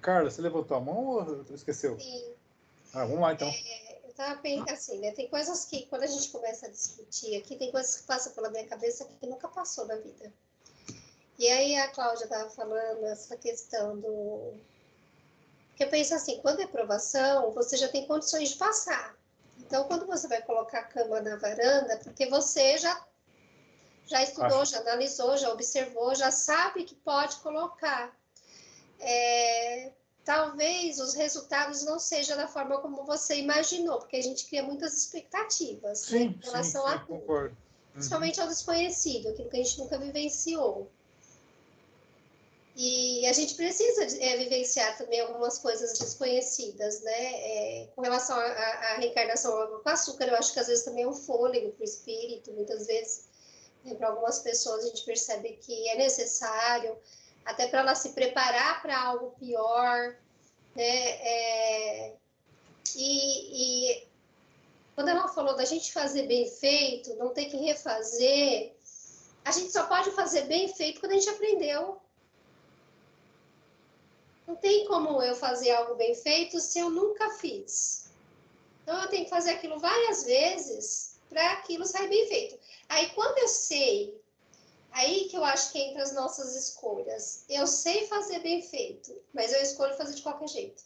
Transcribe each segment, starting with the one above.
Carla, você levantou a mão ou esqueceu? Sim. Ah, vamos lá então. É, eu tava pensando assim, né? Tem coisas que, quando a gente começa a discutir aqui, tem coisas que passam pela minha cabeça que nunca passou na vida. E aí a Cláudia estava falando essa questão do. Que eu penso assim, quando é aprovação, você já tem condições de passar. Então, quando você vai colocar a cama na varanda, porque você já já estudou, já analisou, já observou, já sabe que pode colocar. É, talvez os resultados não sejam da forma como você imaginou, porque a gente cria muitas expectativas sim, né, em relação sim, a concordo. Uhum. Principalmente ao desconhecido, aquilo que a gente nunca vivenciou. E a gente precisa é, vivenciar também algumas coisas desconhecidas, né? É, com relação à reencarnação com açúcar, eu acho que às vezes também é um fôlego para o espírito, muitas vezes né, para algumas pessoas a gente percebe que é necessário, até para ela se preparar para algo pior, né? É, e, e quando ela falou da gente fazer bem feito, não ter que refazer, a gente só pode fazer bem feito quando a gente aprendeu. Não tem como eu fazer algo bem feito se eu nunca fiz. Então eu tenho que fazer aquilo várias vezes para aquilo sair bem feito. Aí quando eu sei, aí que eu acho que entra as nossas escolhas. Eu sei fazer bem feito, mas eu escolho fazer de qualquer jeito.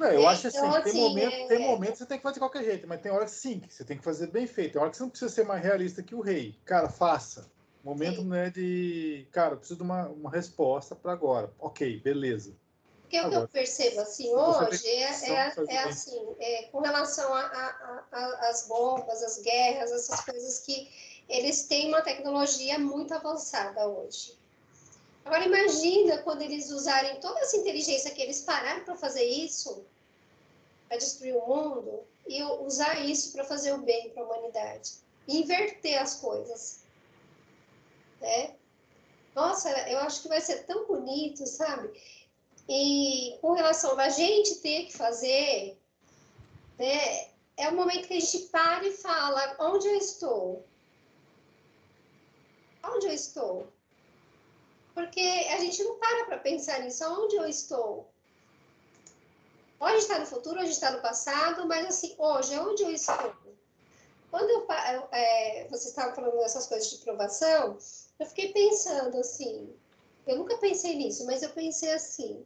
É, eu É, acho assim, então, tem assim, momento, é- tem momento que você tem que fazer de qualquer jeito, mas tem hora que sim, que você tem que fazer bem feito. Tem hora que você não precisa ser mais realista que o rei. Cara, faça. Momento Sim. não é de. Cara, eu preciso de uma, uma resposta para agora. Ok, beleza. Porque o que Agora, eu percebo assim hoje é, é, é assim, é, com relação às bombas, as guerras, essas coisas que eles têm uma tecnologia muito avançada hoje. Agora imagina quando eles usarem toda essa inteligência que eles pararam para fazer isso, para destruir o mundo, e usar isso para fazer o bem para a humanidade. Inverter as coisas. Né? Nossa, eu acho que vai ser tão bonito, sabe? E com relação a gente ter que fazer, né, é o momento que a gente para e fala: onde eu estou? Onde eu estou? Porque a gente não para para pensar nisso: onde eu estou? Gente está no futuro, gente está no passado, mas assim, hoje, onde eu estou? Quando eu, é, vocês estavam falando dessas coisas de provação, eu fiquei pensando assim, eu nunca pensei nisso, mas eu pensei assim,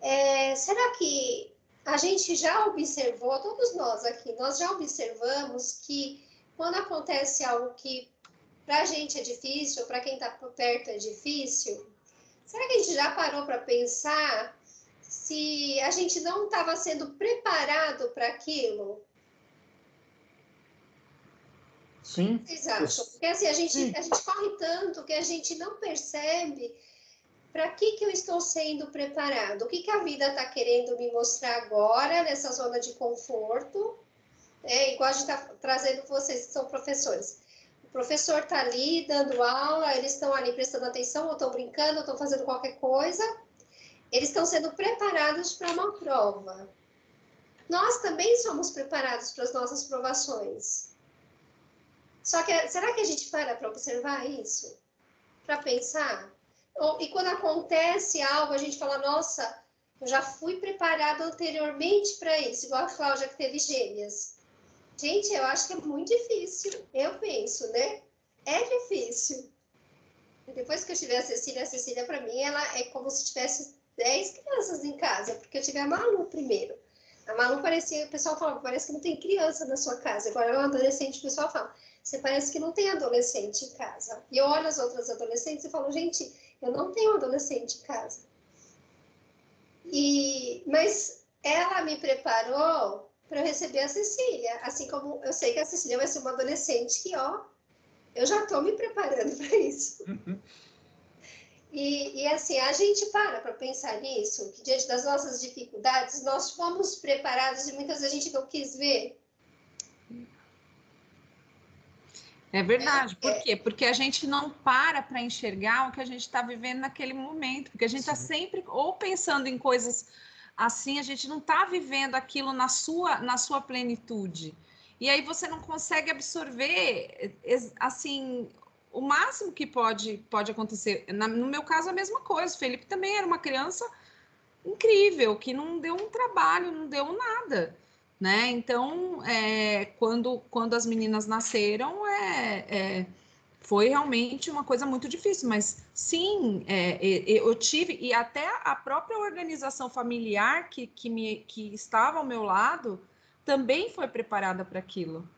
é, será que a gente já observou, todos nós aqui, nós já observamos que quando acontece algo que para a gente é difícil, para quem está perto é difícil, será que a gente já parou para pensar se a gente não estava sendo preparado para aquilo? Sim. O que vocês acham? Porque assim, a gente, a gente corre tanto que a gente não percebe para que, que eu estou sendo preparado, o que, que a vida está querendo me mostrar agora nessa zona de conforto, é, igual a gente está trazendo vocês que são professores. O professor está ali dando aula, eles estão ali prestando atenção, ou estão brincando, ou estão fazendo qualquer coisa, eles estão sendo preparados para uma prova. Nós também somos preparados para as nossas provações. Só que será que a gente para para observar isso? Para pensar? E quando acontece algo, a gente fala, nossa, eu já fui preparado anteriormente para isso, igual a Cláudia que teve gêmeas. Gente, eu acho que é muito difícil, eu penso, né? É difícil. Depois que eu tiver a Cecília, a Cecília, para mim, ela é como se tivesse 10 crianças em casa, porque eu tive a Malu primeiro. A Malu parecia, o pessoal falava, parece que não tem criança na sua casa. Agora um adolescente, o pessoal fala, você parece que não tem adolescente em casa. E eu olho as outras adolescentes e falo, gente, eu não tenho adolescente em casa. E, mas ela me preparou para eu receber a Cecília, assim como eu sei que a Cecília vai ser uma adolescente que, ó, eu já estou me preparando para isso. E, e, assim, a gente para para pensar nisso, que diante das nossas dificuldades, nós fomos preparados e muitas vezes a gente não quis ver. É verdade. Por quê? Porque a gente não para para enxergar o que a gente está vivendo naquele momento, porque a gente está sempre ou pensando em coisas assim, a gente não está vivendo aquilo na sua, na sua plenitude. E aí você não consegue absorver assim o máximo que pode, pode acontecer. Na, no meu caso, a mesma coisa. O Felipe também era uma criança incrível, que não deu um trabalho, não deu nada. Né? Então, é, quando, quando as meninas nasceram, é, é, foi realmente uma coisa muito difícil. Mas sim, é, eu tive, e até a própria organização familiar que, que, me, que estava ao meu lado também foi preparada para aquilo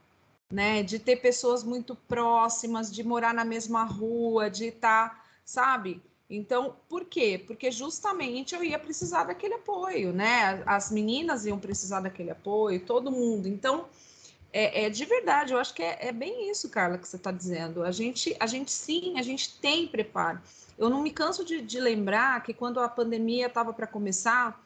né? De ter pessoas muito próximas, de morar na mesma rua, de estar, tá, sabe? Então, por quê? Porque justamente eu ia precisar daquele apoio, né? As meninas iam precisar daquele apoio, todo mundo. Então, é, é de verdade, eu acho que é, é bem isso, Carla, que você está dizendo. A gente, a gente sim, a gente tem preparo. Eu não me canso de, de lembrar que quando a pandemia estava para começar,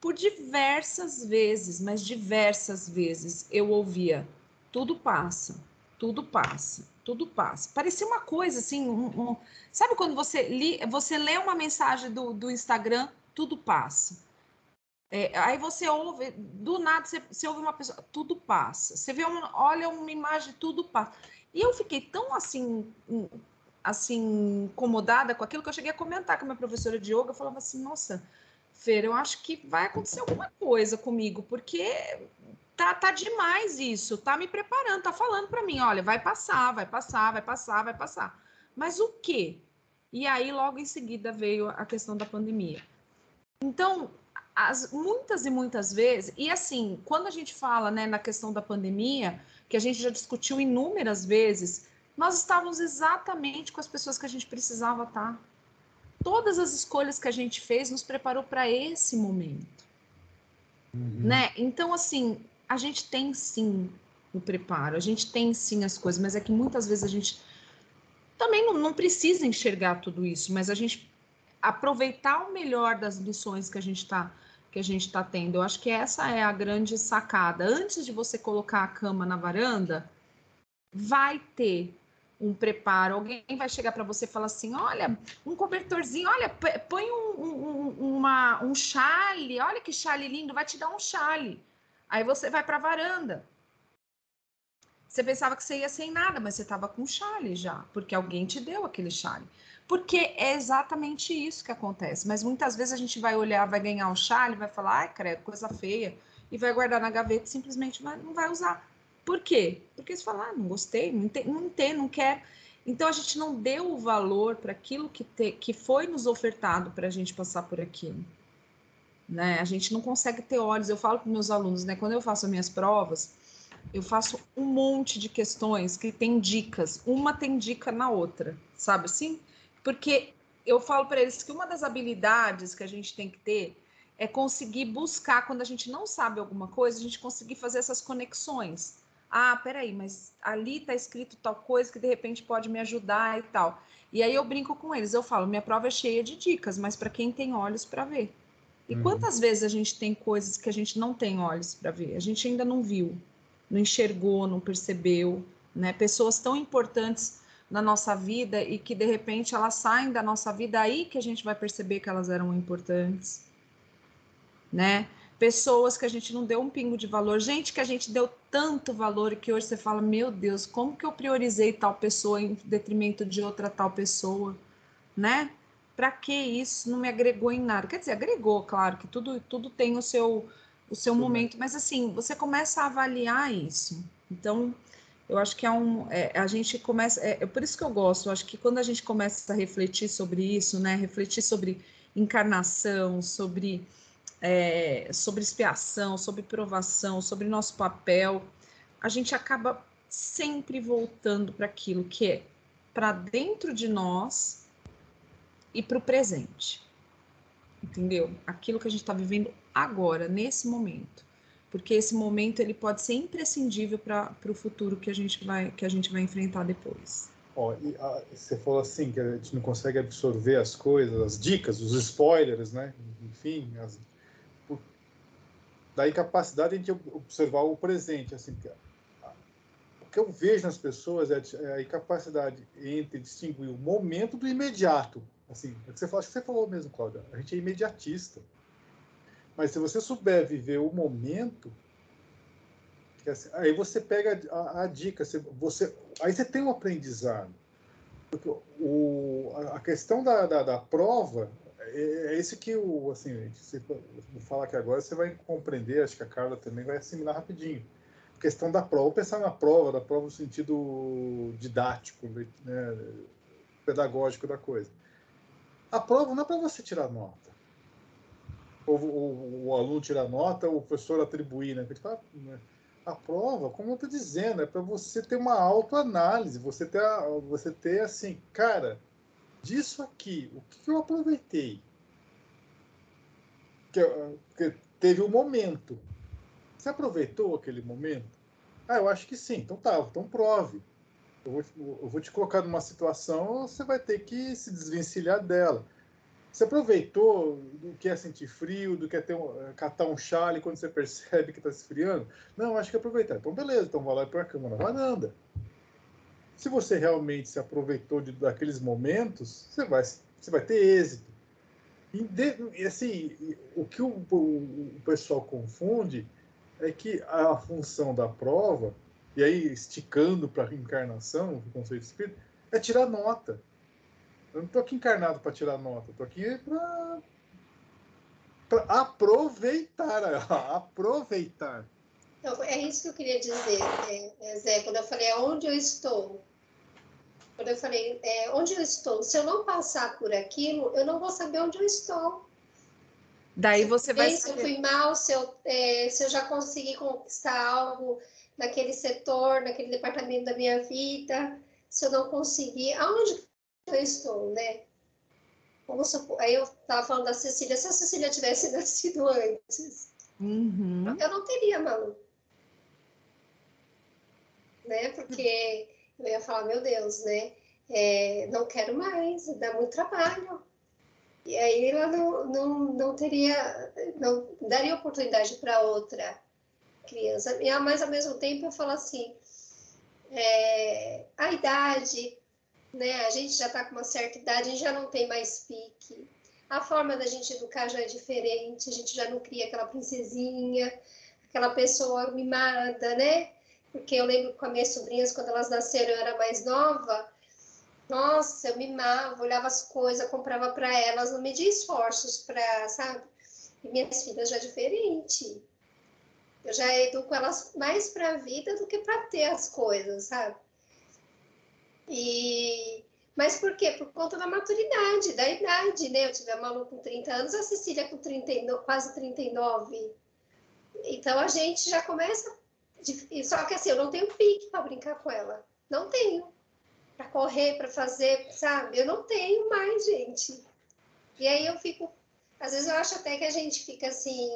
por diversas vezes, mas diversas vezes, eu ouvia tudo passa, tudo passa, tudo passa. Parecia uma coisa assim, um, um... sabe quando você, li, você lê uma mensagem do, do Instagram, tudo passa. É, aí você ouve, do nada você, você, ouve uma pessoa, tudo passa. Você vê uma, olha uma imagem, tudo passa. E eu fiquei tão assim, assim, incomodada com aquilo que eu cheguei a comentar com a minha professora de yoga, eu falava assim, nossa, Fer, eu acho que vai acontecer alguma coisa comigo, porque tá, tá demais isso, tá me preparando, tá falando para mim, olha, vai passar, vai passar, vai passar, vai passar. Mas o quê? E aí, logo em seguida, veio a questão da pandemia. Então, as, muitas e muitas vezes, e assim, quando a gente fala né, na questão da pandemia, que a gente já discutiu inúmeras vezes, nós estávamos exatamente com as pessoas que a gente precisava estar. Tá? Todas as escolhas que a gente fez nos preparou para esse momento. Uhum. Né? Então, assim, a gente tem sim o preparo, a gente tem sim as coisas, mas é que muitas vezes a gente também não, não precisa enxergar tudo isso, mas a gente aproveitar o melhor das lições que a gente está que a gente está tendo. Eu acho que essa é a grande sacada. Antes de você colocar a cama na varanda, vai ter um preparo. Alguém vai chegar para você e falar assim: olha, um cobertorzinho, olha, põe um, um, uma, um chale, olha que chale lindo, vai te dar um chale. Aí você vai para a varanda. Você pensava que você ia sem nada, mas você estava com chale já, porque alguém te deu aquele chale. Porque é exatamente isso que acontece. Mas muitas vezes a gente vai olhar, vai ganhar o chale, vai falar, ai, credo, coisa feia, e vai guardar na gaveta e simplesmente vai, não vai usar. Por quê? Porque você fala, ah, não gostei, não tem, não tem, não quer. Então a gente não deu o valor para aquilo que, que foi nos ofertado para a gente passar por aquilo né? A gente não consegue ter olhos. Eu falo para meus alunos, né? Quando eu faço as minhas provas, eu faço um monte de questões que tem dicas. Uma tem dica na outra, sabe assim? Porque eu falo para eles que uma das habilidades que a gente tem que ter é conseguir buscar quando a gente não sabe alguma coisa, a gente conseguir fazer essas conexões. Ah, peraí, mas ali está escrito tal coisa que de repente pode me ajudar e tal. E aí eu brinco com eles, eu falo, minha prova é cheia de dicas, mas para quem tem olhos para ver. E uhum. quantas vezes a gente tem coisas que a gente não tem olhos para ver? A gente ainda não viu, não enxergou, não percebeu, né? Pessoas tão importantes na nossa vida e que de repente elas saem da nossa vida aí que a gente vai perceber que elas eram importantes, né? Pessoas que a gente não deu um pingo de valor, gente que a gente deu tanto valor e que hoje você fala, meu Deus, como que eu priorizei tal pessoa em detrimento de outra tal pessoa, né? Para que isso não me agregou em nada? Quer dizer, agregou, claro, que tudo, tudo tem o seu, o seu momento, mas assim, você começa a avaliar isso. Então, eu acho que é um. É, a gente começa. É, é, por isso que eu gosto, eu acho que quando a gente começa a refletir sobre isso, né? Refletir sobre encarnação, sobre, é, sobre expiação, sobre provação, sobre nosso papel, a gente acaba sempre voltando para aquilo que é para dentro de nós e para o presente. Entendeu? Aquilo que a gente está vivendo agora, nesse momento. Porque esse momento ele pode ser imprescindível para o futuro que a gente vai que a gente vai enfrentar depois. Ó, e, a, você falou assim que a gente não consegue absorver as coisas, as dicas, os spoilers, né? Enfim, as, por, daí capacidade de observar o presente, assim, o que eu vejo nas pessoas é, é a incapacidade entre distinguir o momento do imediato. Assim, é que você, acho que você falou mesmo, Cláudia. A gente é imediatista. Mas se você souber viver o momento, assim, aí você pega a, a dica, você, você, aí você tem um aprendizado. o, a questão da, da, da prova é, é isso que o assim se falar aqui agora você vai compreender acho que a Carla também vai assimilar rapidinho a questão da prova pensar na prova da prova no sentido didático né, pedagógico da coisa a prova não é para você tirar nota ou, ou, o aluno tirar nota ou o professor atribuir né, né? a prova como eu estou dizendo é para você ter uma autoanálise você ter você ter assim cara disso aqui, o que eu aproveitei? Que, que teve um momento. Você aproveitou aquele momento? Ah, eu acho que sim. Então tá, então prove. Eu vou, eu vou te colocar numa situação, você vai ter que se desvencilhar dela. Você aproveitou do que é sentir frio, do que é ter um, catar um chale quando você percebe que está esfriando? Não, acho que aproveitar. Então, beleza, então vai lá para a cama na varanda se você realmente se aproveitou de, daqueles momentos, você vai, você vai ter êxito. E, de, assim, o que o, o, o, pessoal confunde é que a função da prova, e aí esticando para a encarnação, o conceito de espírito, é tirar nota. Eu não estou aqui encarnado para tirar nota, estou aqui para aproveitar, aproveitar. Então, é isso que eu queria dizer, é, Zé, quando eu falei aonde eu estou, quando eu falei, é, onde eu estou? Se eu não passar por aquilo, eu não vou saber onde eu estou. Daí você vai Se eu fui mal, se eu, é, se eu já consegui conquistar algo naquele setor, naquele departamento da minha vida, se eu não conseguir, aonde eu estou, né? Vamos supor, aí eu estava falando da Cecília, se a Cecília tivesse nascido antes, uhum. eu não teria maluco. Né? Porque eu ia falar, meu Deus, né? É, não quero mais, dá muito trabalho. E aí ela não, não, não teria, não daria oportunidade para outra criança. Mas ao mesmo tempo eu falo assim, é, a idade, né? A gente já está com uma certa idade, a gente já não tem mais pique. A forma da gente educar já é diferente, a gente já não cria aquela princesinha, aquela pessoa mimada, né? porque eu lembro com as minhas sobrinhas, quando elas nasceram, eu era mais nova. Nossa, eu mimava, olhava as coisas, comprava para elas, não media esforços para, sabe? E minhas filhas já é diferente. Eu já educo elas mais para a vida do que para ter as coisas, sabe? E mas por quê? Por conta da maturidade, da idade, né? Eu tive a Malu com 30 anos, a Cecília com 39, quase 39. Então a gente já começa só que assim, eu não tenho pique para brincar com ela. Não tenho. Para correr, para fazer, sabe? Eu não tenho mais, gente. E aí eu fico. Às vezes eu acho até que a gente fica assim.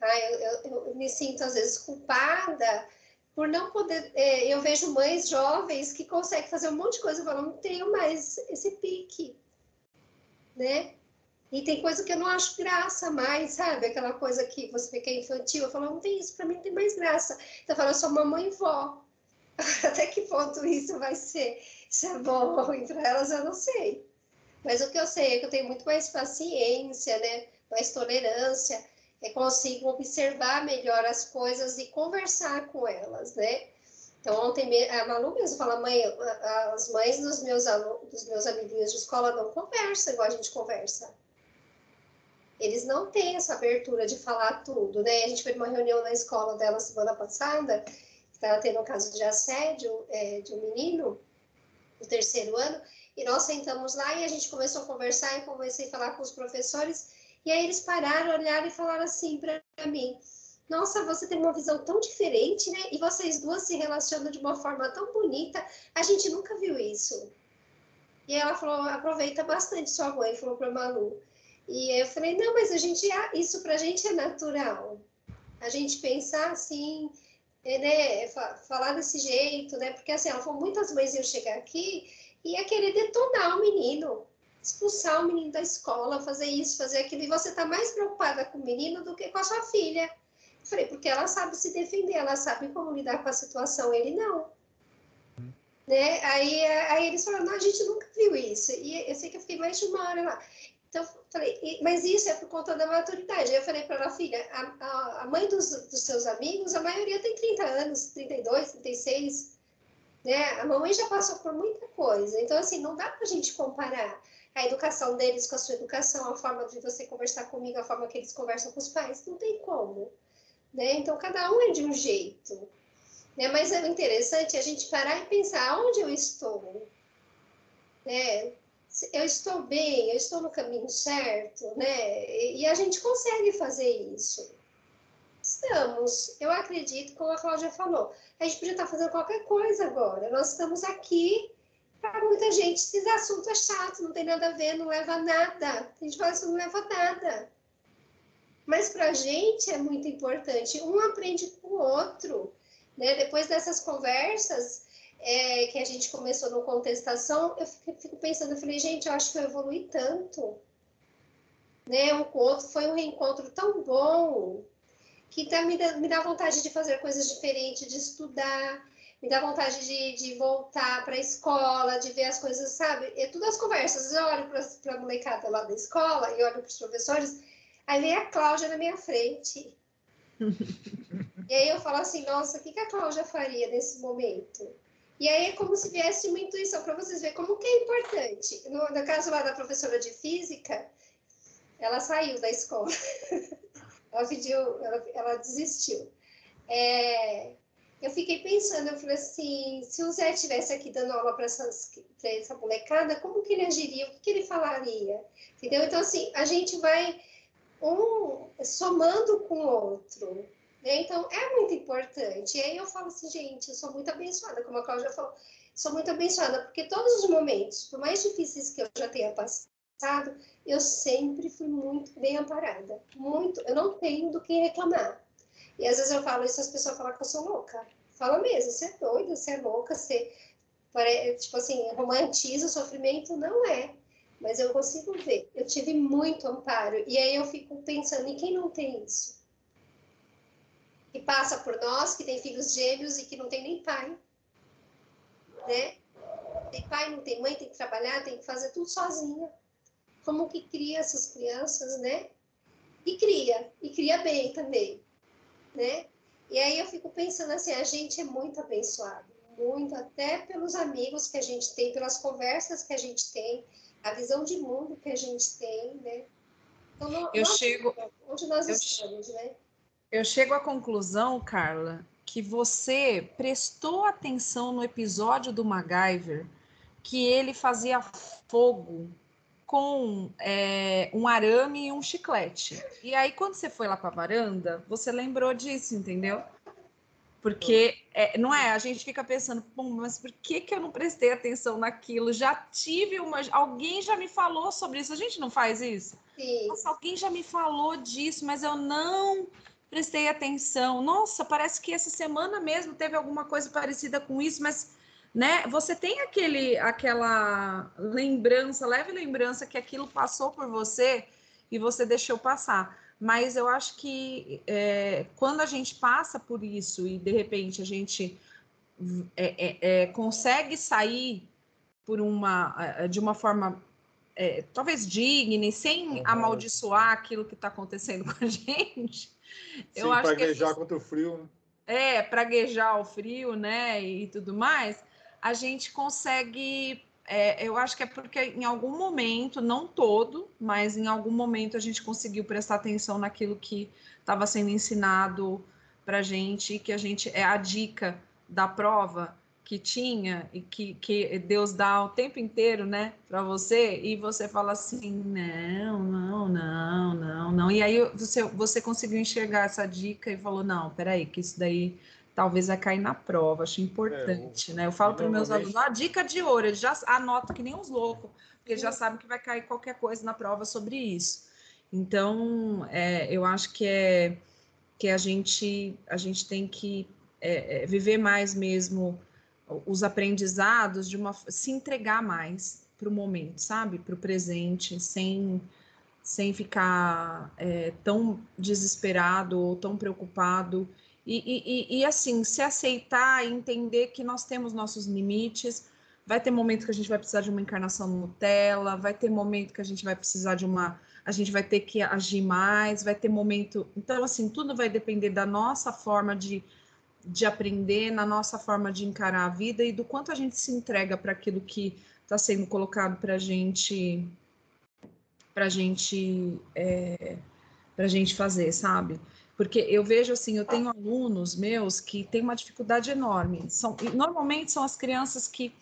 Ah, eu, eu, eu me sinto às vezes culpada por não poder. É, eu vejo mães jovens que conseguem fazer um monte de coisa. Eu falo, não tenho mais esse pique. Né? E tem coisa que eu não acho graça mais, sabe? Aquela coisa que você que é infantil. Eu falo, não tem isso, para mim não tem mais graça. Então eu falo, eu sou mamãe e vó. Até que ponto isso vai ser? Se é bom ou ruim para elas, eu não sei. Mas o que eu sei é que eu tenho muito mais paciência, né? Mais tolerância. Consigo observar melhor as coisas e conversar com elas, né? Então, ontem a Malu mesmo fala, mãe, as mães dos meus, alunos, dos meus amiguinhos de escola não conversam igual a gente conversa eles não têm essa abertura de falar tudo, né? A gente foi numa reunião na escola dela semana passada, que estava tendo um caso de assédio é, de um menino do terceiro ano, e nós sentamos lá e a gente começou a conversar e comecei a falar com os professores, e aí eles pararam, olharam e falaram assim para mim: Nossa, você tem uma visão tão diferente, né? E vocês duas se relacionam de uma forma tão bonita, a gente nunca viu isso. E ela falou: Aproveita bastante sua mãe, falou para Malu. E eu falei, não, mas a gente, isso para a gente é natural. A gente pensar assim, é, né, falar desse jeito, né? Porque assim, ela falou, muitas mães iam chegar aqui e ia querer detonar o menino, expulsar o menino da escola, fazer isso, fazer aquilo. E você está mais preocupada com o menino do que com a sua filha. Eu falei, porque ela sabe se defender, ela sabe como lidar com a situação, ele não. Né? Aí, aí eles falaram, não, a gente nunca viu isso. E eu sei que eu fiquei mais de uma hora lá. Então, falei, mas isso é por conta da maturidade. Eu falei para ela, filha, a, a, mãe dos, dos, seus amigos, a maioria tem 30 anos, 32, 36. Né? A mamãe já passou por muita coisa, então assim, não dá para a gente comparar a educação deles com a sua educação, a forma de você conversar comigo, a forma que eles conversam com os pais, não tem como. Né? Então, cada um é de um jeito. Né? Mas é interessante a gente parar e pensar onde eu estou. Né? Eu estou bem, eu estou no caminho certo, né? E a gente consegue fazer isso. Estamos. Eu acredito, como a Cláudia falou, a gente podia estar fazendo qualquer coisa agora. Nós estamos aqui para muita gente. Esse assunto é chato, não tem nada a ver, não leva a nada. A gente fala isso, não leva a nada. Mas para a gente é muito importante. Um aprende com o outro. Né? Depois dessas conversas é, que a gente começou no contestação, eu fico, pensando, eu falei, gente, eu acho que eu evolui tanto. Né? Um com o outro foi um reencontro tão bom que tá, me, dá, me dá vontade de fazer coisas diferentes, de estudar, me dá vontade de, de voltar para a escola, de ver as coisas, sabe? É tudo as conversas. Eu olho para a molecada lá da escola e olho para os professores Aí vem a Cláudia na minha frente. e aí eu falo assim, nossa, o que, que a Cláudia faria nesse momento? E aí é como se viesse uma intuição para vocês verem como que é importante. No, no, caso lá da professora de física, ela saiu da escola. ela pediu, ela, ela desistiu. É, eu fiquei pensando, eu falei assim, se o Zé estivesse aqui dando aula para essa molecada, como que ele agiria? O que, que ele falaria? Entendeu? Então, assim, a gente vai um somando com o outro. Né? Então, é muito importante. E aí eu falo assim, gente, eu sou muito abençoada, como a Cláudia falou, sou muito abençoada, porque todos os momentos, por mais difíceis que eu já tenha passado, eu sempre fui muito bem amparada. Muito. Eu não tenho do que reclamar. E às vezes eu falo isso, as pessoas falam que eu sou louca. Fala mesmo, você é doida, você é louca, você, tipo assim, romantiza o sofrimento. Não é mas eu consigo ver. Eu tive muito amparo. E aí eu fico pensando, e quem não tem isso? Que passa por nós, que tem filhos gêmeos e que não tem nem pai. Né? Tem pai, não tem mãe, tem que trabalhar, tem que fazer tudo sozinha. Como que cria essas crianças, né? E cria, e cria bem também, né? E aí eu fico pensando assim, a gente é muito abençoado, muito, até pelos amigos que a gente tem, pelas conversas que a gente tem, a visão de mundo que a gente tem, né? Então, eu chego, onde nós eu, estamos, né? Eu chego à conclusão, Carla, que você prestou atenção no episódio do MacGyver que ele fazia fogo com é, um arame e um chiclete. E aí, quando você foi lá para a varanda, você lembrou disso, entendeu? Porque é, não é, a gente fica pensando, mas por que, que eu não prestei atenção naquilo? Já tive uma. Alguém já me falou sobre isso. A gente não faz isso? Sim. Nossa, alguém já me falou disso, mas eu não prestei atenção. Nossa, parece que essa semana mesmo teve alguma coisa parecida com isso, mas né, você tem aquele, aquela lembrança, leve lembrança que aquilo passou por você e você deixou passar mas eu acho que é, quando a gente passa por isso e de repente a gente é, é, é consegue sair por uma de uma forma é, talvez digna e sem uhum. amaldiçoar aquilo que está acontecendo com a gente, Sim, eu acho que contra o frio. Né? É, praguejar o frio, né, e tudo mais, a gente consegue é, eu acho que é porque em algum momento, não todo, mas em algum momento a gente conseguiu prestar atenção naquilo que estava sendo ensinado para gente, que a gente é a dica da prova que tinha e que, que Deus dá o tempo inteiro, né, para você, e você fala assim, não, não, não, não, não, e aí você, você conseguiu enxergar essa dica e falou, não, peraí, que isso daí talvez vai cair na prova, acho importante, é, né? Eu falo para os meus alunos, a dica de ouro, eles já anotam que nem uns loucos, porque eles já sabem que vai cair qualquer coisa na prova sobre isso. Então, é, eu acho que é que a gente a gente tem que é, é viver mais mesmo os aprendizados de uma se entregar mais para o momento, sabe, para o presente, sem sem ficar é, tão desesperado ou tão preocupado e, e, e, assim, se aceitar e entender que nós temos nossos limites. Vai ter momento que a gente vai precisar de uma encarnação Nutella, vai ter momento que a gente vai precisar de uma. A gente vai ter que agir mais, vai ter momento. Então, assim, tudo vai depender da nossa forma de, de aprender, na nossa forma de encarar a vida e do quanto a gente se entrega para aquilo que está sendo colocado para gente, para gente, é, gente fazer, sabe? Porque eu vejo assim, eu tenho alunos meus que têm uma dificuldade enorme. São, normalmente são as crianças que,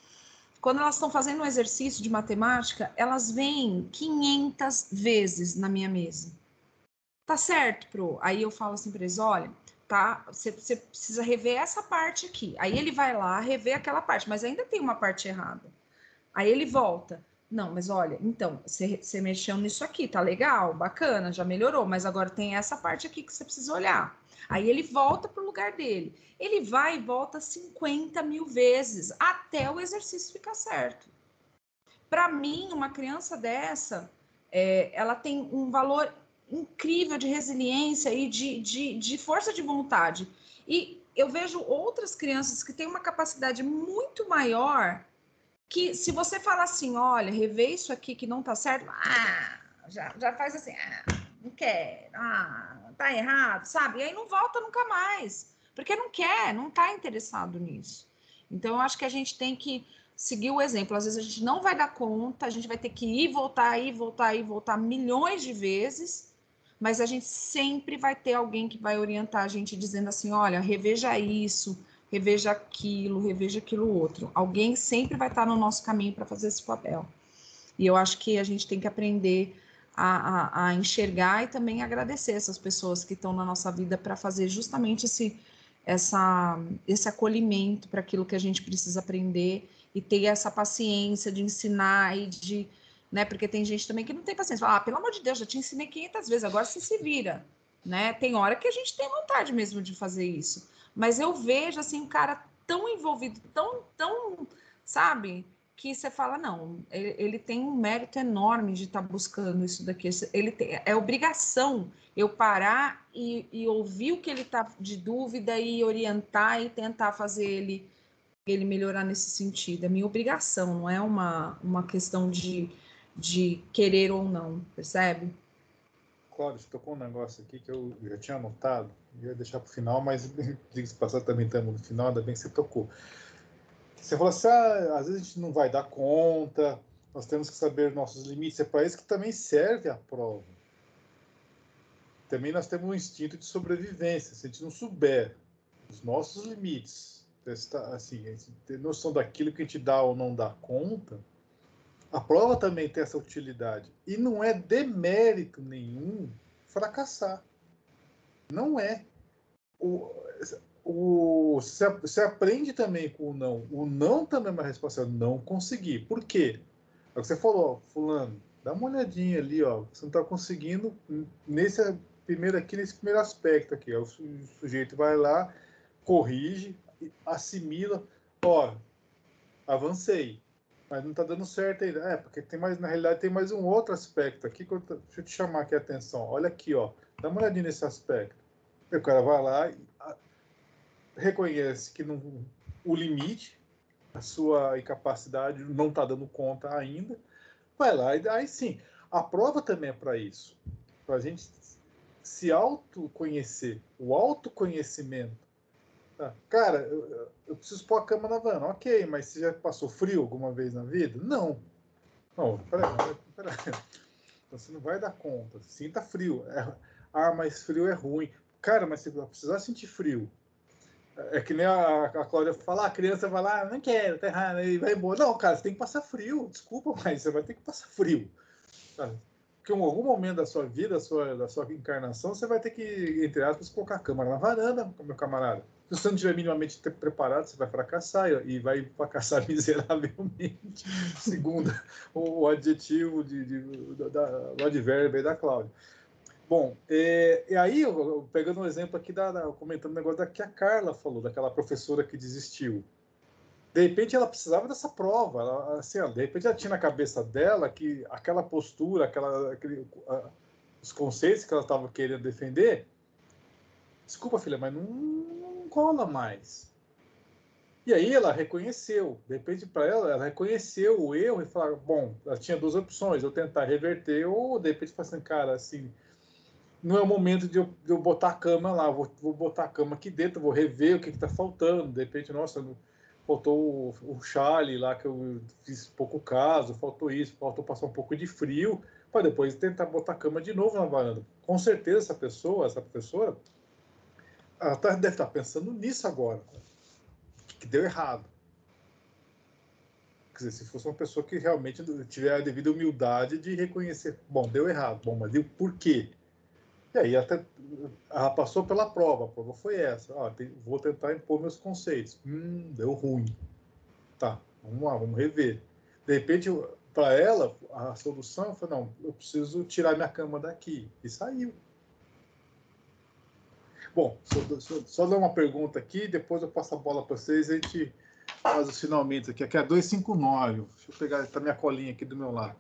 quando elas estão fazendo um exercício de matemática, elas vêm 500 vezes na minha mesa. Tá certo, Pro? Aí eu falo assim para eles: olha, tá? Você, precisa rever essa parte aqui. Aí ele vai lá rever aquela parte, mas ainda tem uma parte errada. Aí ele volta. Não, mas olha, então, você, mexeu nisso aqui, tá legal, bacana, já melhorou, mas agora tem essa parte aqui que você precisa olhar. Aí ele volta para o lugar dele. Ele vai e volta 50 mil vezes até o exercício ficar certo. Para mim, uma criança dessa, é, ela tem um valor incrível de resiliência e de, de, de força de vontade. E eu vejo outras crianças que têm uma capacidade muito maior que se você falar assim, olha, rever isso aqui que não tá certo, ah, já, já faz assim, ah, não quer, ah, tá errado, sabe? E aí não volta nunca mais, porque não quer, não tá interessado nisso. Então, eu acho que a gente tem que seguir o exemplo. Às vezes a gente não vai dar conta, a gente vai ter que ir, voltar, ir, voltar, ir, voltar milhões de vezes, mas a gente sempre vai ter alguém que vai orientar a gente dizendo assim, olha, reveja isso, reveja aquilo, reveja aquilo outro. Alguém sempre vai estar no nosso caminho para fazer esse papel. E eu acho que a gente tem que aprender a, a, a enxergar e também agradecer essas pessoas que estão na nossa vida para fazer justamente esse, essa, esse acolhimento para aquilo que a gente precisa aprender e ter essa paciência de ensinar e de. Né, porque tem gente também que não tem paciência. Fala, ah, pelo amor de Deus, já te ensinei 500 vezes, agora você se vira. Né? Tem hora que a gente tem vontade mesmo de fazer isso. Mas eu vejo assim um cara tão envolvido, tão, tão, sabe? Que você fala, não, ele, ele tem um mérito enorme de estar tá buscando isso daqui. Ele tem, é obrigação eu parar e, e ouvir o que ele está de dúvida e orientar e tentar fazer ele ele melhorar nesse sentido. É minha obrigação, não é uma, uma questão de, de querer ou não, percebe? Cláudio, tocou um negócio aqui que eu já tinha anotado, ia deixar para o final, mas diga-se passar também estamos no final, ainda bem que você tocou. Você falou assim, ah, às vezes a gente não vai dar conta, nós temos que saber nossos limites, é para isso que também serve a prova. Também nós temos um instinto de sobrevivência, se a gente não souber os nossos limites, assim, ter noção daquilo que a gente dá ou não dá conta, a prova também tem essa utilidade. E não é demérito nenhum fracassar. Não é. O, o, você, aprende também com o não. O não também é uma resposta. Não conseguir. Por quê? É o que você falou, fulano, dá uma olhadinha ali, ó. Você não está conseguindo nesse primeiro aqui, nesse primeiro aspecto aqui. Ó, o sujeito vai lá, corrige, assimila. Ó, avancei mas não está dando certo ainda. É, porque tem mais, na realidade, tem mais um outro aspecto aqui. Que eu, deixa eu te chamar aqui a atenção. Olha aqui, ó. Dá uma olhadinha nesse aspecto. O cara vai lá e a, reconhece que não, o limite, a sua incapacidade não está dando conta ainda. Vai lá e aí sim. A prova também é para isso. Para a gente se autoconhecer. O autoconhecimento ah, cara, eu, eu, preciso pôr a cama na van. Ok, mas você já passou frio alguma vez na vida? Não. Não, peraí, peraí. Então você não vai dar conta. Sinta frio. É, ah, mas frio é ruim. Cara, mas você vai precisar sentir frio. É, é que nem a, a Cláudia fala, ah, a criança vai lá, não quero, tá errado, e vai embora. Não, cara, você tem que passar frio. Desculpa, mas você vai ter que passar frio. Porque em algum momento da sua vida, da sua, da sua encarnação, você vai ter que, entre aspas, colocar a câmera na varanda, meu camarada. Se você não estiver minimamente preparado, você vai fracassar e vai fracassar miseravelmente, segundo o adjetivo de, de, da, do advérbio da Cláudia. Bom, é, e aí, pegando um exemplo aqui, da, da, comentando o um negócio da que a Carla falou, daquela professora que desistiu. De repente, ela precisava dessa prova. Ela, assim, de repente, ela tinha na cabeça dela que aquela postura, aquela, aquele, os conceitos que ela estava querendo defender. Desculpa, filha, mas não, cola mais. E aí ela reconheceu, de repente para ela, ela reconheceu o erro e falou, bom, ela tinha duas opções, eu tentar reverter ou de repente falar assim, cara, assim, não é o momento de eu, de eu botar a cama lá, vou, vou, botar a cama aqui dentro, vou rever o que está faltando. De repente, nossa, faltou o, o chale lá que eu fiz pouco caso, faltou isso, faltou passar um pouco de frio, para depois tentar botar a cama de novo na varanda. Com certeza, essa pessoa, essa professora, ela tá, deve estar pensando nisso agora, que deu errado. Quer dizer, se fosse uma pessoa que realmente tiver a devida humildade de reconhecer, bom, deu errado, bom, mas e o porquê? E aí até ela passou pela prova, a prova foi essa. Ah, tem, vou tentar impor meus conceitos. Hum, deu ruim. Tá, vamos lá, vamos rever. De repente, para ela, a solução foi, não, eu preciso tirar minha cama daqui. E saiu. Bom, só, só, só dar uma pergunta aqui, depois eu passo a bola para vocês a gente faz os finalmente aqui. Aqui é 259. Deixa eu pegar tá minha colinha aqui do meu lado.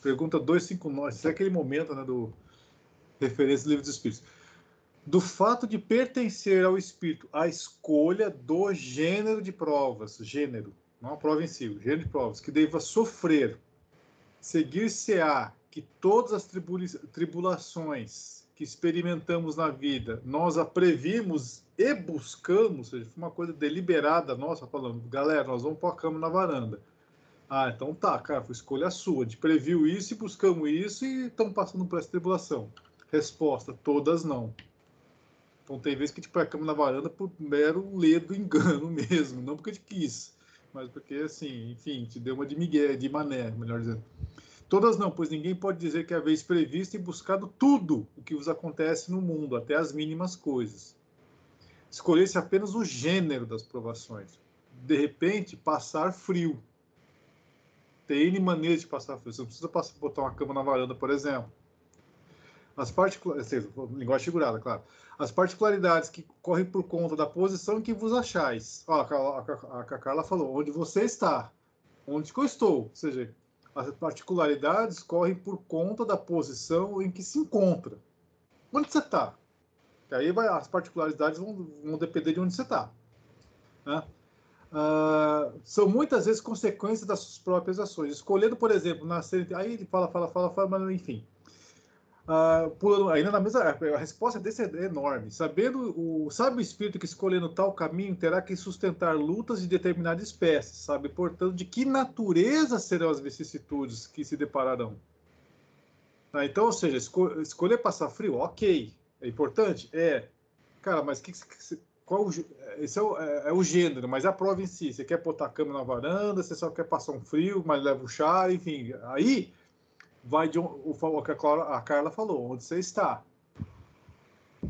Pergunta 259. Isso é aquele momento né, do referência do livro dos Espíritos. Do fato de pertencer ao Espírito, a escolha do gênero de provas, gênero, não a prova em si, o gênero de provas, que deva sofrer, seguir-se-á que todas as tribulações que experimentamos na vida, nós a previmos e buscamos, ou seja, foi uma coisa deliberada nossa, falando, galera, nós vamos pôr a cama na varanda. Ah, então tá, cara, foi escolha sua, de previu isso e buscamos isso e estamos passando por essa tribulação. Resposta: todas não. Então tem vezes que a gente põe a cama na varanda por mero ledo engano mesmo, não porque a gente quis, mas porque assim, enfim, te deu uma de migué, de mané, melhor dizendo. Todas não, pois ninguém pode dizer que a vez previsto e buscado tudo o que vos acontece no mundo, até as mínimas coisas. Escolher-se apenas o gênero das provações. De repente, passar frio. Tem N maneiras de passar frio. Você não precisa passar, botar uma cama na varanda, por exemplo. As particularidades, linguagem figurada, claro. As particularidades que correm por conta da posição em que vos achais. Ó, a, a, a Carla falou, onde você está, onde eu estou. Ou seja, as particularidades correm por conta da posição em que se encontra. Onde você está? Aí vai, as particularidades vão, vão depender de onde você está. Né? Uh, são muitas vezes consequências das suas próprias ações. Escolhendo, por exemplo, nascer. Aí ele fala, fala, fala, fala, mas enfim. Pulando, ainda na mesma, a resposta desse é enorme. Sabendo o, sabe o espírito que escolhendo tal caminho terá que sustentar lutas de determinada espécie, sabe? Portanto, de que natureza serão as vicissitudes que se depararão? Ah, então, ou seja, esco, escolher passar frio, ok, é importante, é. Cara, mas que, que qual esse é o, é, é o, gênero, mas é a prova em si. Você quer botar a cama na varanda, você só quer passar um frio, mas leva o chá, enfim. Aí vai de um, o que a Carla falou, onde você está.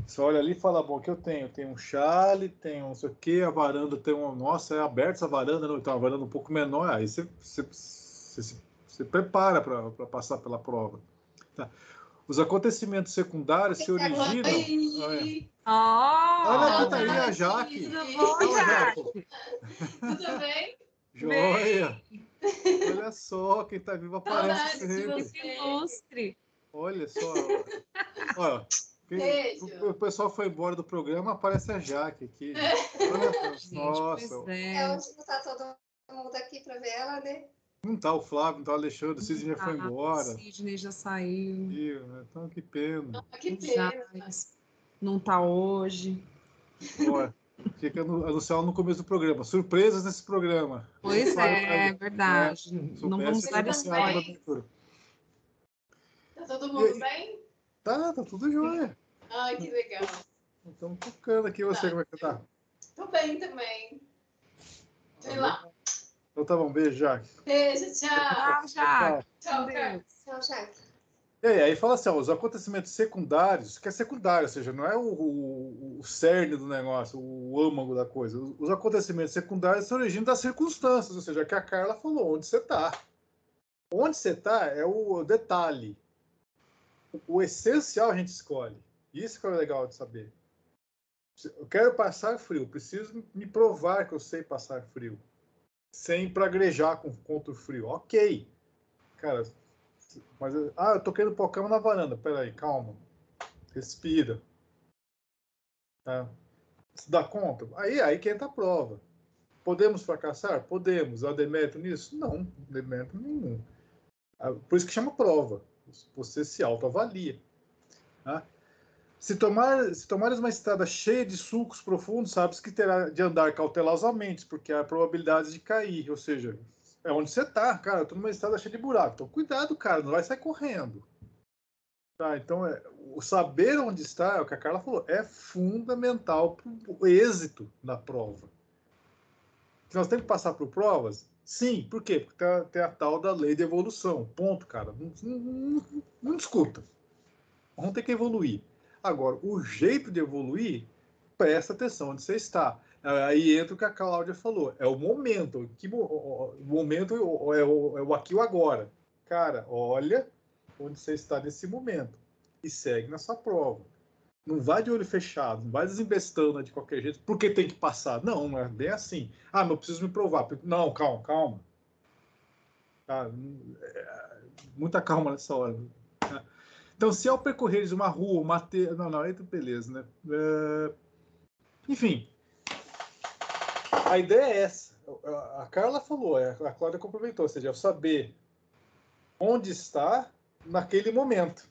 Você olha ali e fala, bom, o que eu tenho? Tem um chale, tem um não sei o quê, a varanda tem uma. Nossa, é aberta essa varanda, não, então a varanda um pouco menor. Aí você, você, você, você prepara para passar pela prova. Tá. Os acontecimentos secundários se originam. Oh, Olha tá aí a Jaque. Tudo bom, Jaque? Tudo bem? Joia! Olha só, quem tá vivo aparece sempre. Que ilustre. Olha só. Olha, quem, o, o, pessoal foi embora do programa, aparece a Jaque aqui. Olha, Gente, nossa. É. é onde não tá todo mundo aqui para ver ela, né? Não tá o Flávio, não tá o Alexandre, o Sidney já foi ah, embora. O Sidney já saiu. Né? Então, que pena. Ah, que pena. Não tá hoje. Olha, tinha que anunciar no começo do programa. Surpresas nesse programa. Pois é, é verdade. Né? Não vamos dar spoiler. Tá todo mundo e, bem? Tá, tá tudo jóia. Ai, que legal. Estamos tocando aqui. Você, tá. como é que tá? Tô bem também. Sei tá lá. Então tá bom, beijo, Jaque. Beijo, tchau. Tchau, Jaque. Tchau, tchau, tchau Jaque. E aí, fala assim, ó, os acontecimentos secundários, que é secundário, ou seja, não é o, o, o cerne do negócio, o âmago da coisa. Os, os acontecimentos secundários se originam das circunstâncias, ou seja, que a Carla falou, onde você está. Onde você está é o detalhe. O, o essencial a gente escolhe. Isso que é legal de saber. Eu quero passar frio, preciso me provar que eu sei passar frio. Sem praguejar com, contra o frio. Ok. Cara, mas, ah, eu pôr a cama na varanda. Peraí, calma. Respira. Tá? Se dá conta? Aí, aí que entra a prova. Podemos fracassar? Podemos. Há demérito nisso? Não, demérito nenhum. Ah, por isso que chama prova. Você se autoavalia. Tá? Se, tomar, se tomares uma estrada cheia de sulcos profundos, sabes que terá de andar cautelosamente, porque há probabilidade de cair. Ou seja, é onde você está, cara. Eu tô numa estrada cheia de buraco. Então, cuidado, cara, não vai sair correndo. Tá, então, é, o saber onde está, é o que a Carla falou, é fundamental para o êxito da prova. Nós temos que passar por provas? Sim, por quê? Porque tem a, tem a tal da lei de evolução. Ponto, cara. Não, não, não, não discuta. Vamos ter que evoluir. Agora, o jeito de evoluir, presta atenção onde você está. Aí entra o que a Cláudia falou, é o momento. Que, o momento é o, é o aqui o agora. Cara, olha onde você está nesse momento e segue na sua prova. Não vai de olho fechado, não vai desembestando de qualquer jeito, porque tem que passar. Não, não é bem assim. Ah, não preciso me provar. Não, calma, calma. Ah, muita calma nessa hora. Então, se ao percorreres uma rua, uma te... Não, não, aí beleza, né? É... Enfim, a ideia é essa. A Carla falou, é, a Cláudia complementou, ou seja, saber onde está naquele momento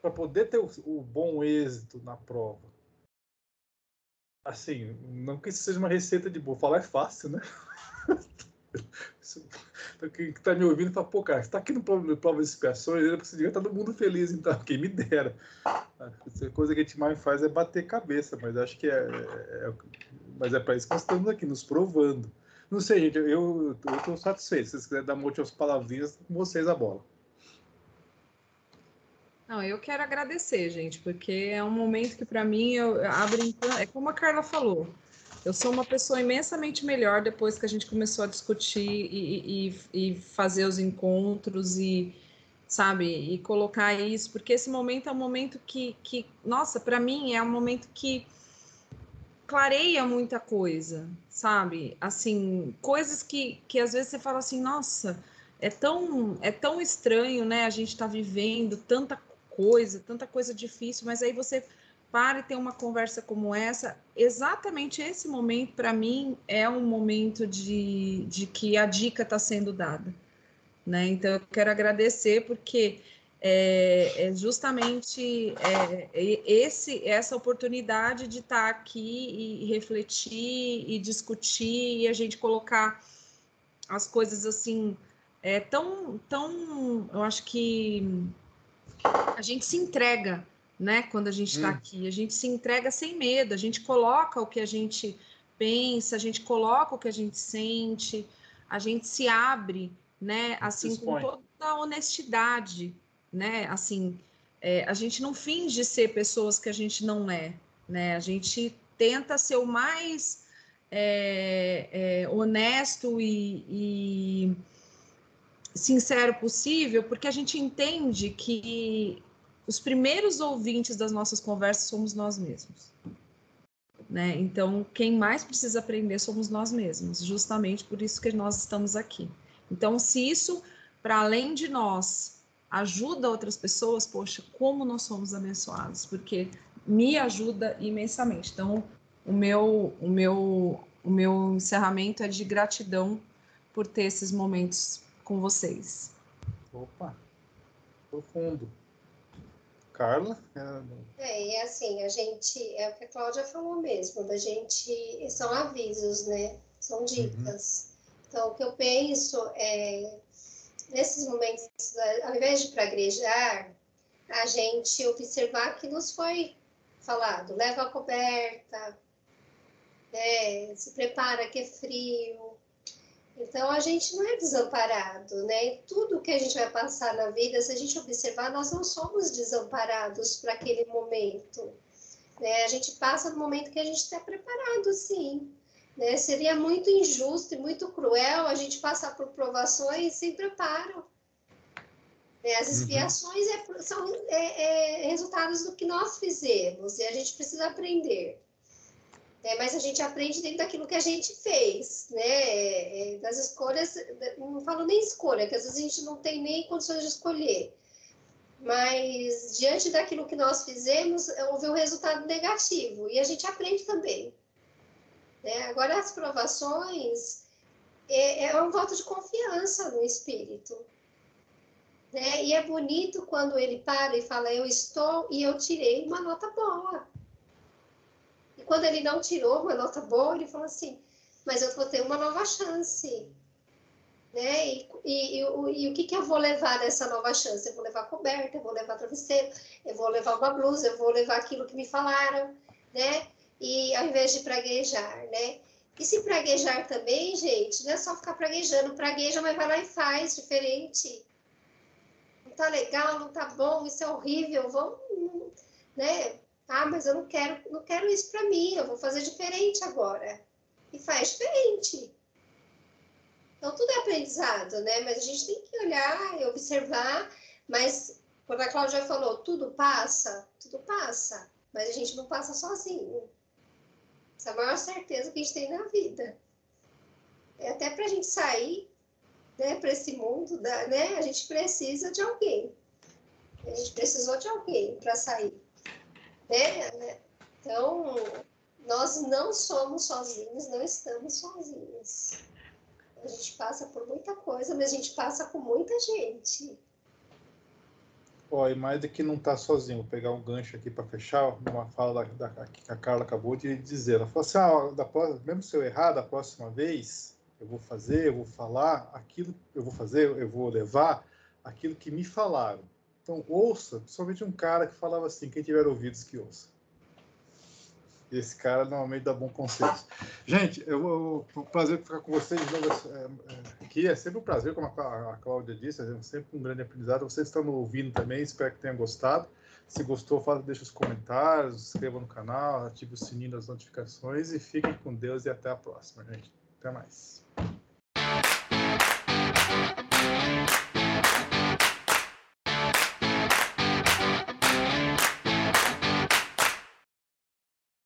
para poder ter o, bom êxito na prova. Assim, não que isso seja uma receita de boa, falar é fácil, né? Quem está me ouvindo fala, pô, cara, está aqui no Prova de Expiações, era para estar todo mundo feliz, então, quem me dera. A coisa que a gente mais faz é bater cabeça, mas acho que é. é, é mas é para isso que nós estamos aqui, nos provando. Não sei, gente, eu estou satisfeito. Se vocês quiserem dar última palavrinhas, com vocês a bola. Não, eu quero agradecer, gente, porque é um momento que para mim eu abro, é como a Carla falou, eu sou uma pessoa imensamente melhor depois que a gente começou a discutir e, e, e fazer os encontros e, sabe, e colocar isso, porque esse momento é um momento que, que nossa, para mim é um momento que clareia muita coisa, sabe? Assim, coisas que, que às vezes você fala assim, nossa, é tão, é tão estranho, né? A gente está vivendo tanta coisa, tanta coisa difícil, mas aí você para e tem uma conversa como essa, exatamente esse momento, para mim, é um momento de, de que a dica está sendo dada. Né? Então, eu quero agradecer, porque é, é justamente é, esse, essa oportunidade de estar tá aqui e refletir e discutir e a gente colocar as coisas assim, é tão, tão, eu acho que a gente se entrega né? Quando a gente está hum. aqui, a gente se entrega sem medo, a gente coloca o que a gente pensa, a gente coloca o que a gente sente, a gente se abre, né? Assim, com toda a honestidade, né? Assim, é, a gente não finge ser pessoas que a gente não é, né? A gente tenta ser o mais é, é, honesto e, e sincero possível, porque a gente entende que os primeiros ouvintes das nossas conversas somos nós mesmos. Né? Então, quem mais precisa aprender somos nós mesmos, justamente por isso que nós estamos aqui. Então, se isso, para além de nós, ajuda outras pessoas, poxa, como nós somos abençoados, porque me ajuda imensamente. Então, o meu, o meu, o meu encerramento é de gratidão por ter esses momentos com vocês. Opa, profundo. Carla? É, e assim, a gente, é o que a Cláudia falou mesmo, da gente, são avisos, né? São uhum. dicas. Uhum. Então, o que eu penso é, nesses momentos, ao invés de praguejar, a gente observar que nos foi falado, leva a coberta, né? se prepara que é frio, então a gente não é desamparado, né? Tudo que a gente vai passar na vida, se a gente observar, nós não somos desamparados para aquele momento. Né? A gente passa no momento que a gente está preparado, sim. Né? Seria muito injusto e muito cruel a gente passar por provações sem preparo. Né? As uhum. expiações uhum. é, são é, é, resultados do que nós fizemos e a gente precisa aprender. É, mas a gente aprende dentro daquilo que a gente fez, né? É, é, das escolhas, não falo nem escolha, que às vezes a gente não tem nem condições de escolher. Mas diante daquilo que nós fizemos, houve um resultado negativo e a gente aprende também. Né? Agora, as provações é, é um voto de confiança no espírito. Né? E é bonito quando ele para e fala, eu estou e eu tirei uma nota boa. E quando ele não tirou uma nota boa, ele fala assim, mas eu vou ter uma nova chance. Né? E, e, e, e, o que, que eu vou levar nessa nova chance? Eu vou levar coberta, eu vou levar travesseiro, eu vou levar uma blusa, eu vou levar aquilo que me falaram, né? E ao invés de praguejar, né? E se praguejar também, gente, não é só ficar praguejando, pragueja, mas vai lá e faz diferente. Não tá legal, não tá bom, isso é horrível, vamos, né? Ah, mas eu não quero, não quero isso para mim, eu vou fazer diferente agora. E faz diferente. Então, tudo é aprendizado, né? Mas a gente tem que olhar e observar. Mas, quando a Cláudia falou, tudo passa, tudo passa. Mas a gente não passa sozinho. Essa é a maior certeza que a gente tem na vida. É até para a gente sair né, para esse mundo, da, né, a gente precisa de alguém. A gente precisou de alguém para sair. Né? Então, nós não somos sozinhos, não estamos sozinhos. A gente passa por muita coisa, mas a gente passa com muita gente. Ó, e mais do que não tá sozinho, vou pegar um gancho aqui para fechar, uma fala da, da, que a Carla acabou de dizer. Ela falou assim: ah, da próxima, mesmo se eu errar da próxima vez, eu vou fazer, eu vou falar aquilo, eu vou fazer, eu vou levar aquilo que me falaram. Então, ouça, principalmente um cara que falava assim: quem tiver ouvidos que ouça. Esse cara normalmente dá bom conselho. Gente, eu, eu, um prazer ficar com vocês novo é, é, aqui. É sempre um prazer, como a, a Cláudia disse, é sempre um grande aprendizado. Vocês estão ouvindo também, espero que tenham gostado. Se gostou, fala, deixa os comentários, se inscreva no canal, ative o sininho das notificações e fiquem com Deus e até a próxima, gente. Até mais.